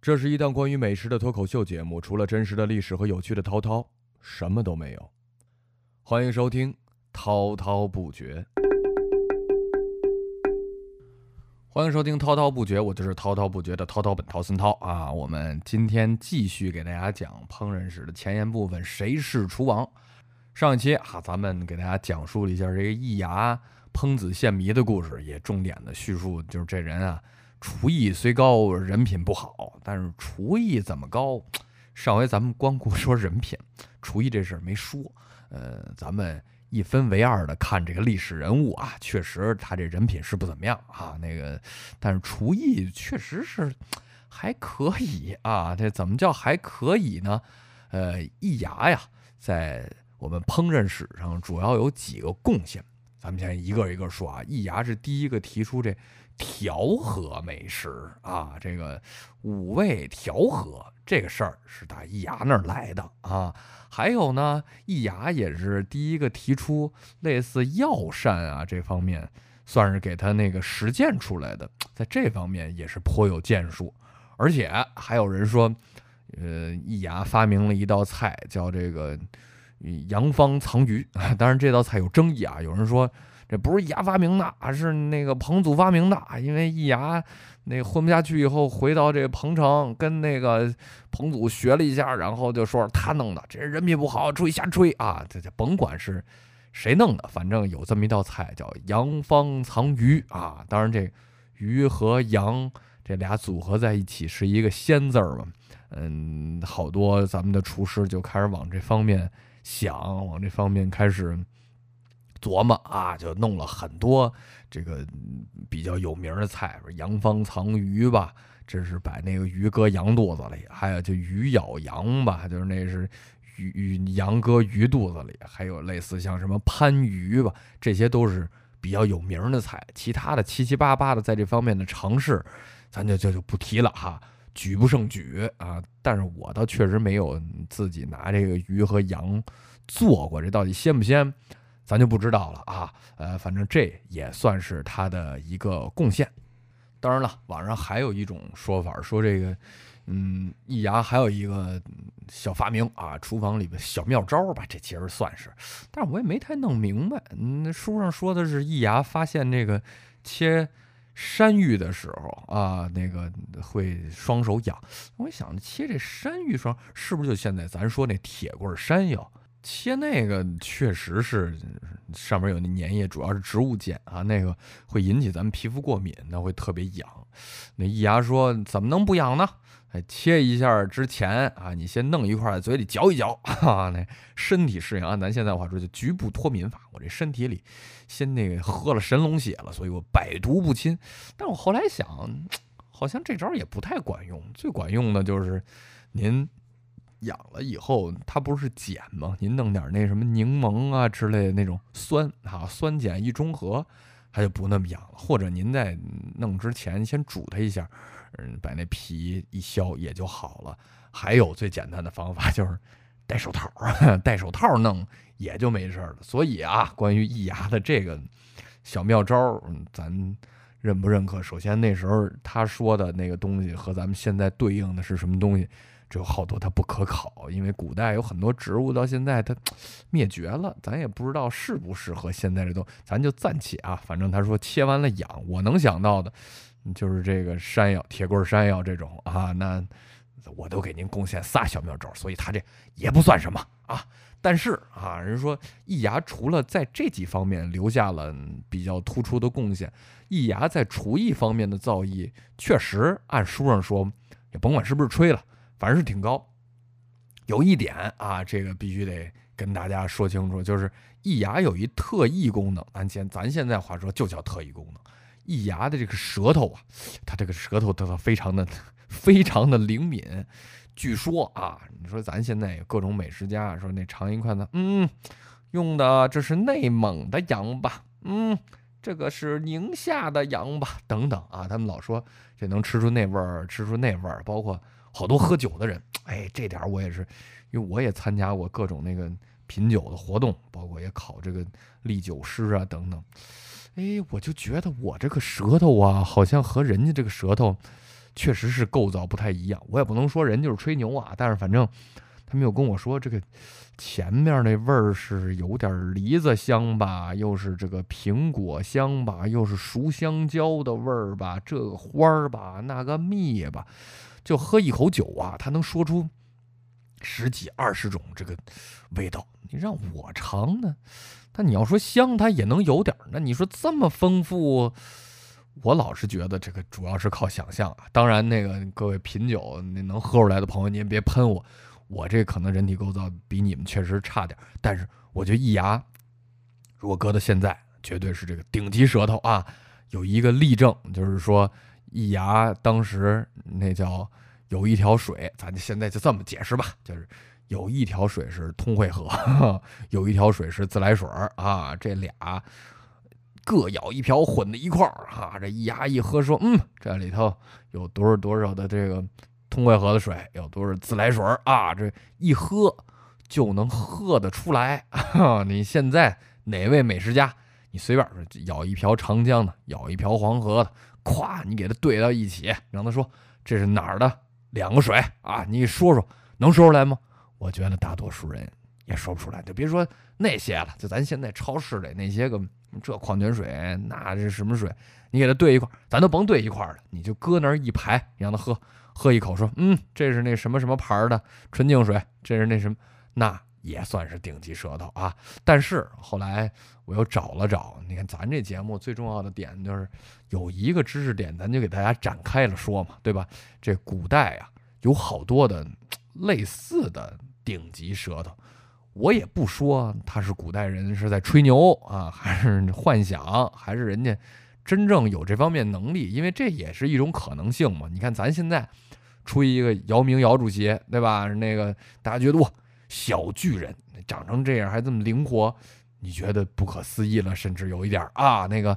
这是一档关于美食的脱口秀节目，除了真实的历史和有趣的滔滔，什么都没有。欢迎收听《滔滔不绝》。欢迎收听《滔滔不绝》，我就是滔滔不绝的滔滔本涛森涛啊。我们今天继续给大家讲烹饪史的前言部分，谁是厨王？上一期啊，咱们给大家讲述了一下这个易牙烹子献迷的故事，也重点的叙述就是这人啊。厨艺虽高，人品不好。但是厨艺怎么高？上回咱们光顾说人品，厨艺这事儿没说。呃，咱们一分为二的看这个历史人物啊，确实他这人品是不怎么样啊。那个，但是厨艺确实是还可以啊。这怎么叫还可以呢？呃，易牙呀，在我们烹饪史上主要有几个贡献。咱们先一个一个说啊。易牙是第一个提出这。调和美食啊，这个五味调和这个事儿是打易牙那儿来的啊。还有呢，易牙也是第一个提出类似药膳啊这方面，算是给他那个实践出来的，在这方面也是颇有建树。而且还有人说，呃，易牙发明了一道菜叫这个洋方藏鱼，当然这道菜有争议啊，有人说。这不是易牙发明的，是那个彭祖发明的。因为易牙那混不下去以后，回到这彭城，跟那个彭祖学了一下，然后就说他弄的，这人品不好，注意瞎吹啊！这这甭管是谁弄的，反正有这么一道菜叫羊方藏鱼啊。当然，这鱼和羊这俩组合在一起是一个鲜字儿嘛。嗯，好多咱们的厨师就开始往这方面想，往这方面开始。琢磨啊，就弄了很多这个比较有名的菜，羊方藏鱼吧，这是把那个鱼搁羊肚子里；还有就鱼咬羊吧，就是那是鱼鱼羊搁鱼肚子里；还有类似像什么番鱼吧，这些都是比较有名的菜。其他的七七八八的在这方面的尝试，咱就就就不提了哈，举不胜举啊。但是我倒确实没有自己拿这个鱼和羊做过，这到底鲜不鲜？咱就不知道了啊，呃，反正这也算是他的一个贡献。当然了，网上还有一种说法，说这个，嗯，易牙还有一个小发明啊，厨房里的小妙招吧，这其实算是，但是我也没太弄明白。嗯，书上说的是易牙发现这个切山芋的时候啊，那个会双手痒。我想切这山芋双是不是就现在咱说那铁棍山药？切那个确实是上面有那粘液，主要是植物碱啊，那个会引起咱们皮肤过敏，那会特别痒。那易牙说怎么能不痒呢？哎，切一下之前啊，你先弄一块在嘴里嚼一嚼 啊，那身体适应。按咱现在话说，就局部脱敏法。我这身体里先那个喝了神龙血了，所以我百毒不侵。但我后来想，好像这招也不太管用，最管用的就是您。养了以后，它不是碱吗？您弄点那什么柠檬啊之类的那种酸啊，酸碱一中和，它就不那么痒了。或者您在弄之前先煮它一下，嗯，把那皮一削也就好了。还有最简单的方法就是戴手套，戴手套弄也就没事了。所以啊，关于易牙的这个小妙招，咱认不认可？首先那时候他说的那个东西和咱们现在对应的是什么东西？这有好多它不可考，因为古代有很多植物到现在它 灭绝了，咱也不知道适不适合现在这都，咱就暂且啊，反正他说切完了养，我能想到的，就是这个山药、铁棍山药这种啊，那我都给您贡献仨小妙招，所以他这也不算什么啊。但是啊，人说易牙除了在这几方面留下了比较突出的贡献，易牙在厨艺方面的造诣确实按书上说，也甭管是不是吹了。反正是挺高，有一点啊，这个必须得跟大家说清楚，就是易牙有一特异功能，咱现咱现在话说就叫特异功能。易牙的这个舌头啊，它这个舌头它非常的非常的灵敏。据说啊，你说咱现在有各种美食家说那尝一块呢，嗯，用的这是内蒙的羊吧，嗯，这个是宁夏的羊吧，等等啊，他们老说这能吃出那味儿，吃出那味儿，包括。好多喝酒的人，哎，这点我也是，因为我也参加过各种那个品酒的活动，包括也考这个历酒师啊等等。哎，我就觉得我这个舌头啊，好像和人家这个舌头确实是构造不太一样。我也不能说人就是吹牛啊，但是反正他们又跟我说，这个前面那味儿是有点梨子香吧，又是这个苹果香吧，又是熟香蕉的味儿吧，这个花儿吧，那个蜜吧，就喝一口酒啊，他能说出十几二十种这个味道。你让我尝呢，但你要说香，它也能有点。那你说这么丰富？我老是觉得这个主要是靠想象啊。当然，那个各位品酒那能喝出来的朋友，您别喷我，我这可能人体构造比你们确实差点。但是我觉得易牙，如果搁到现在，绝对是这个顶级舌头啊。有一个例证，就是说易牙当时那叫有一条水，咱就现在就这么解释吧，就是有一条水是通惠河，有一条水是自来水啊，这俩。各舀一瓢混在一块儿，哈，这一牙一喝，说，嗯，这里头有多少多少的这个通惠河的水，有多少自来水啊？这一喝就能喝得出来啊。你现在哪位美食家，你随便说，舀一瓢长江的，舀一瓢黄河的，咵，你给它兑到一起，让他说这是哪儿的两个水啊？你说说，能说出来吗？我觉得大多数人也说不出来，就别说那些了，就咱现在超市里那些个。这矿泉水，那这什么水？你给它兑一块，咱都甭兑一块了，你就搁那儿一排，让他喝，喝一口，说，嗯，这是那什么什么牌的纯净水，这是那什么，那也算是顶级舌头啊。但是后来我又找了找，你看咱这节目最重要的点就是有一个知识点，咱就给大家展开了说嘛，对吧？这古代啊，有好多的类似的顶级舌头。我也不说他是古代人是在吹牛啊，还是幻想，还是人家真正有这方面能力，因为这也是一种可能性嘛。你看咱现在出一个姚明姚主席，对吧？那个大家觉得哇，小巨人长成这样还这么灵活，你觉得不可思议了，甚至有一点啊那个。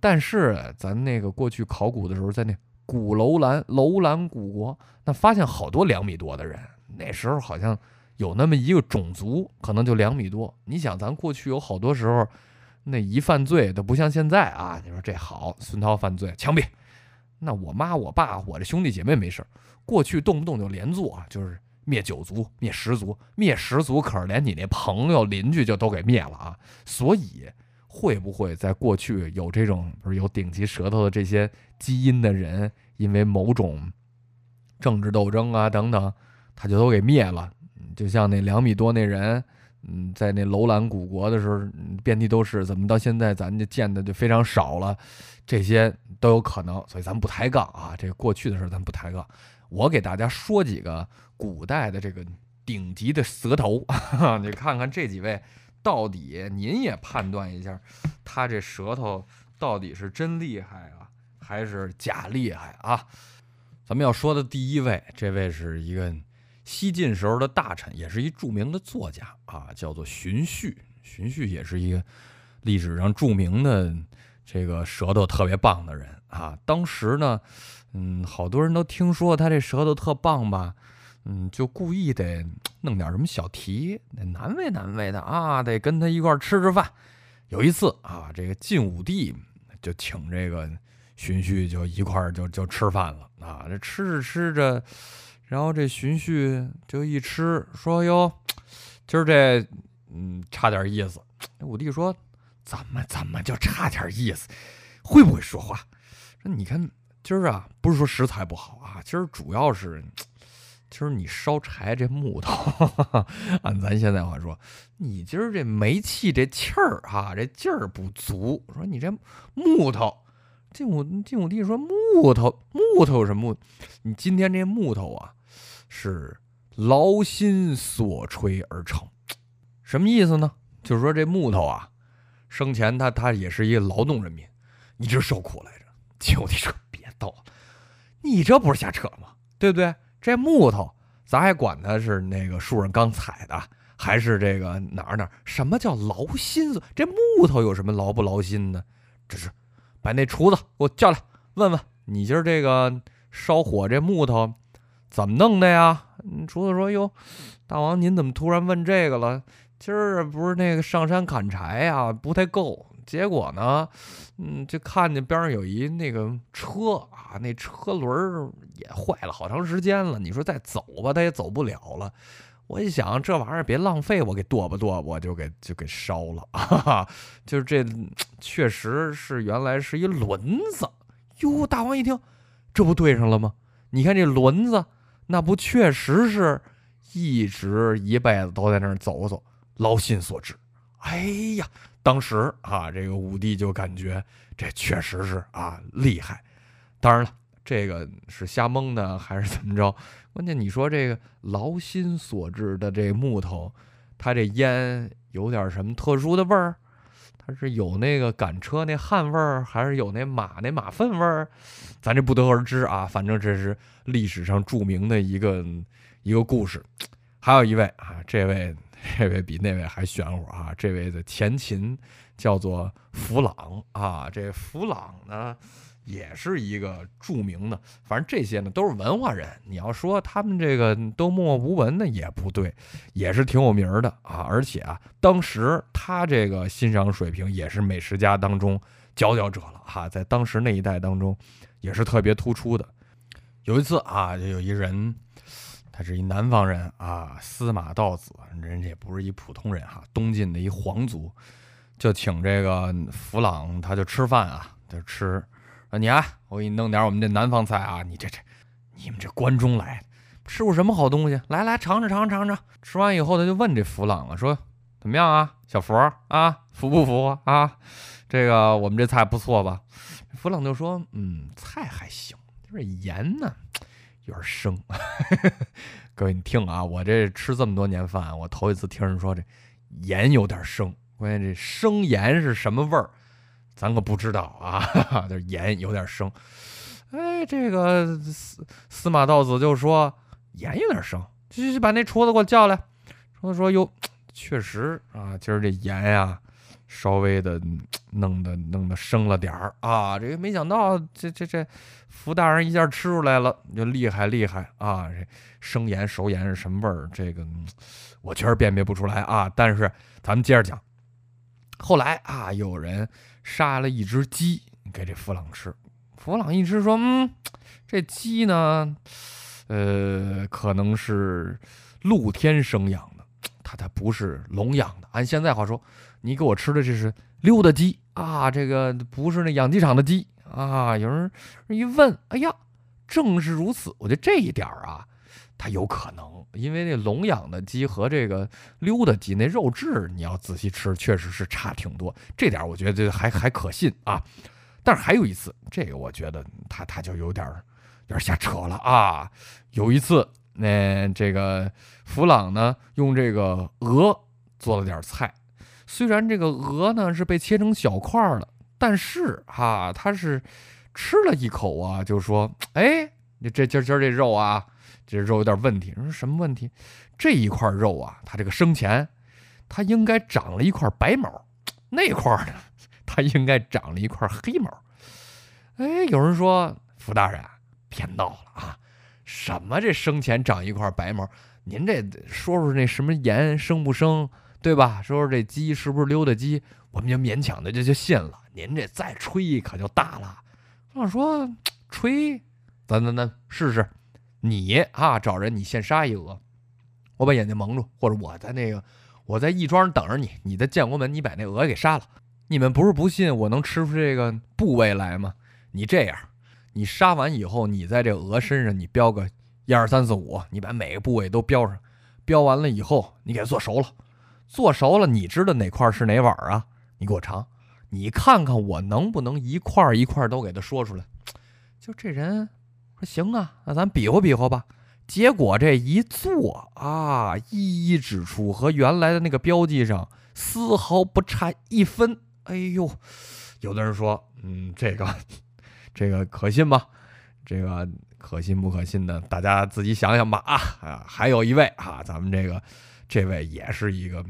但是咱那个过去考古的时候，在那古楼兰楼兰古国，那发现好多两米多的人，那时候好像。有那么一个种族，可能就两米多。你想，咱过去有好多时候，那一犯罪都不像现在啊。你说这好，孙涛犯罪枪毙，那我妈、我爸、我这兄弟姐妹没事过去动不动就连坐，就是灭九族、灭十族、灭十族，可是连你那朋友、邻居就都给灭了啊。所以，会不会在过去有这种不是有顶级舌头的这些基因的人，因为某种政治斗争啊等等，他就都给灭了？就像那两米多那人，嗯，在那楼兰古国的时候，遍地都是，怎么到现在咱就见的就非常少了？这些都有可能，所以咱们不抬杠啊。这个过去的事儿咱不抬杠。我给大家说几个古代的这个顶级的舌头，你看看这几位到底，您也判断一下，他这舌头到底是真厉害啊，还是假厉害啊？咱们要说的第一位，这位是一个。西晋时候的大臣，也是一著名的作家啊，叫做荀旭。荀旭也是一个历史上著名的这个舌头特别棒的人啊。当时呢，嗯，好多人都听说他这舌头特棒吧，嗯，就故意得弄点什么小题，得难为难为他啊，得跟他一块吃吃饭。有一次啊，这个晋武帝就请这个荀彧就一块儿就就吃饭了啊，这吃着吃着。然后这荀彧就一吃，说：“哟，今儿这，嗯，差点意思。”武帝说：“怎么怎么就差点意思？会不会说话？说你看今儿啊，不是说食材不好啊，今儿主要是，今儿你烧柴这木头，按咱现在话说，你今儿这煤气这气儿哈，这劲儿不足。说你这木头。”晋武晋武帝说：“木头木头什么？你今天这木头啊？”是劳心所吹而成，什么意思呢？就是说这木头啊，生前他他也是一个劳动人民，一直受苦来着。就你说逗，你这不是瞎扯吗？对不对？这木头咱还管它是那个树上刚采的，还是这个哪儿哪儿？什么叫劳心？这木头有什么劳不劳心呢？这是把那厨子给我叫来，问问你今儿这个烧火这木头。怎么弄的呀？厨子说：“哟，大王您怎么突然问这个了？今儿不是那个上山砍柴呀，不太够。结果呢，嗯，就看见边上有一那个车啊，那车轮也坏了好长时间了。你说再走吧，他也走不了了。我一想，这玩意儿别浪费，我给剁吧剁，我就给就给烧了 哈哈！就是这，确实是原来是一轮子。哟，大王一听，这不对上了吗？你看这轮子，那不确实是一直一辈子都在那儿走走，劳心所致。哎呀，当时啊，这个武帝就感觉这确实是啊厉害。当然了，这个是瞎蒙的还是怎么着？关键你说这个劳心所致的这木头，它这烟有点什么特殊的味儿？它是有那个赶车那汗味儿，还是有那马那马粪味儿？咱这不得而知啊。反正这是历史上著名的一个一个故事。还有一位啊，这位这位比那位还玄乎啊！这位的前秦叫做弗朗啊，这弗朗呢？也是一个著名的，反正这些呢都是文化人。你要说他们这个都默默无闻的也不对，也是挺有名的啊。而且啊，当时他这个欣赏水平也是美食家当中佼佼者了哈，在当时那一代当中也是特别突出的。有一次啊，就有一人，他是一南方人啊，司马道子，人家也不是一普通人哈，东晋的一皇族，就请这个弗朗，他就吃饭啊，就吃。说你啊，我给你弄点我们这南方菜啊！你这这，你们这关中来，吃过什么好东西？来来尝尝尝尝尝。吃完以后，他就问这弗朗了，说怎么样啊，小佛啊，服不服啊？这个我们这菜不错吧？弗朗就说，嗯，菜还行，就是盐呢有点生。各位你听啊，我这吃这么多年饭，我头一次听人说这盐有点生。关键这生盐是什么味儿？咱可不知道啊，这 盐有点生。哎，这个司司马道子就说盐有点生，去去去把那厨子给我叫来。厨子说哟，确实啊，今儿这盐呀，稍微的弄得弄得生了点儿啊。这个没想到，这这这福大人一下吃出来了，就厉害厉害啊！这生盐熟盐是什么味儿？这个我确实辨别不出来啊。但是咱们接着讲，后来啊，有人。杀了一只鸡给这弗朗吃，弗朗一吃说：“嗯，这鸡呢，呃，可能是露天生养的，它它不是笼养的。按现在话说，你给我吃的这是溜达鸡啊，这个不是那养鸡场的鸡啊。”有人一问：“哎呀，正是如此。”我觉得这一点啊，它有可能。因为那笼养的鸡和这个溜达鸡那肉质，你要仔细吃，确实是差挺多。这点我觉得还还可信啊。但是还有一次，这个我觉得他他就有点有点瞎扯了啊。有一次，那这个弗朗呢用这个鹅做了点菜，虽然这个鹅呢是被切成小块了，但是哈他是吃了一口啊，就说：“哎，你这今儿今这肉啊。”这肉有点问题，说什么问题？这一块肉啊，它这个生前，它应该长了一块白毛，那块呢，它应该长了一块黑毛。哎，有人说福大人别闹了啊，什么这生前长一块白毛？您这说说那什么盐生不生，对吧？说说这鸡是不是溜达鸡，我们就勉强的就就信了。您这再吹可就大了。我说吹，咱咱咱试试。你啊，找人你现杀一鹅，我把眼睛蒙住，或者我在那个我在义庄等着你，你在建国门你把那鹅给杀了。你们不是不信我能吃出这个部位来吗？你这样，你杀完以后，你在这鹅身上你标个一二三四五，你把每个部位都标上，标完了以后你给它做熟了，做熟了你知道哪块是哪碗啊？你给我尝，你看看我能不能一块一块都给他说出来？就这人。说行啊，那咱比划比划吧。结果这一做啊，一一指出和原来的那个标记上丝毫不差一分。哎呦，有的人说，嗯，这个这个可信吗？这个可信不可信的，大家自己想想吧。啊啊，还有一位啊，咱们这个这位也是一个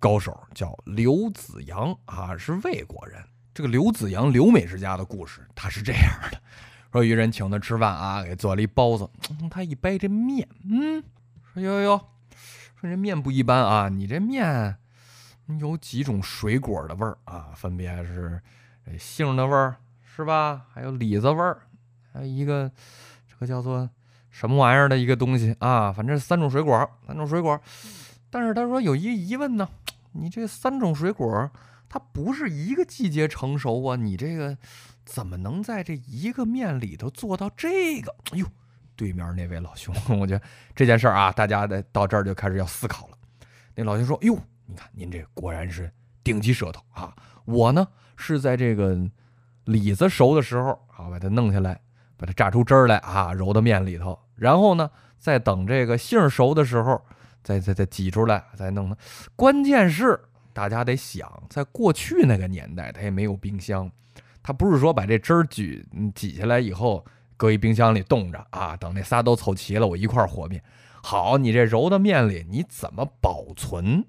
高手，叫刘子阳啊，是魏国人。这个刘子阳，刘美食家的故事，他是这样的。说一人请他吃饭啊，给做了一包子。他一掰这面，嗯，说哟哟，说这面不一般啊，你这面，有几种水果的味儿啊，分别是杏的味儿，是吧？还有李子味儿，还有一个这个叫做什么玩意儿的一个东西啊？反正三种水果，三种水果。但是他说有一个疑问呢，你这三种水果它不是一个季节成熟啊，你这个怎么能在这一个面里头做到这个？哎呦，对面那位老兄，我觉得这件事儿啊，大家的到这儿就开始要思考了。那老兄说：“哟。”你看，您这果然是顶级舌头啊！我呢是在这个李子熟的时候啊，把它弄下来，把它榨出汁儿来啊，揉到面里头，然后呢，再等这个杏熟的时候，再再再挤出来，再弄它。关键是大家得想，在过去那个年代，它也没有冰箱，它不是说把这汁儿挤挤下来以后，搁一冰箱里冻着啊，等那仨都凑齐了，我一块和面。好，你这揉到面里，你怎么保存？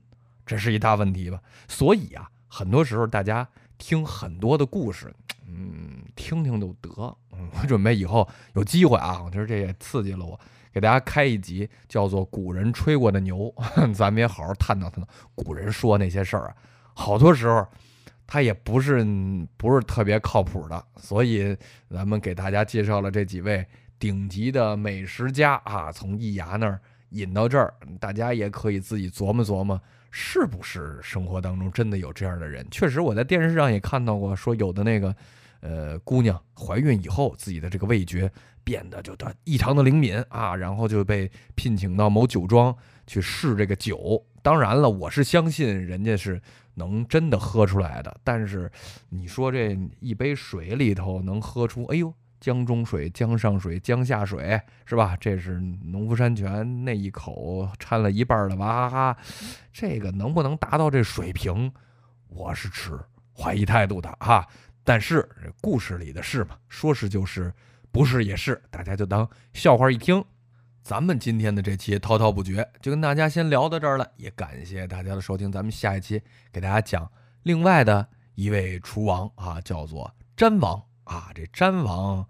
这是一大问题吧？所以啊，很多时候大家听很多的故事，嗯，听听就得。嗯，我准备以后有机会啊，我觉得这也刺激了我，给大家开一集叫做《古人吹过的牛》，咱们也好好探讨探讨古人说那些事儿啊。好多时候他也不是不是特别靠谱的，所以咱们给大家介绍了这几位顶级的美食家啊，从易牙那儿引到这儿，大家也可以自己琢磨琢磨。是不是生活当中真的有这样的人？确实，我在电视上也看到过，说有的那个，呃，姑娘怀孕以后，自己的这个味觉变得就异常的灵敏啊，然后就被聘请到某酒庄去试这个酒。当然了，我是相信人家是能真的喝出来的。但是你说这一杯水里头能喝出，哎呦！江中水、江上水、江下水，是吧？这是农夫山泉那一口掺了一半的娃哈哈，这个能不能达到这水平？我是持怀疑态度的啊。但是故事里的事嘛，说是就是，不是也是，大家就当笑话一听。咱们今天的这期滔滔不绝，就跟大家先聊到这儿了，也感谢大家的收听。咱们下一期给大家讲另外的一位厨王啊，叫做詹王。啊，这詹王，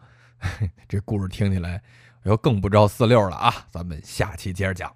这故事听起来又更不着四六了啊！咱们下期接着讲。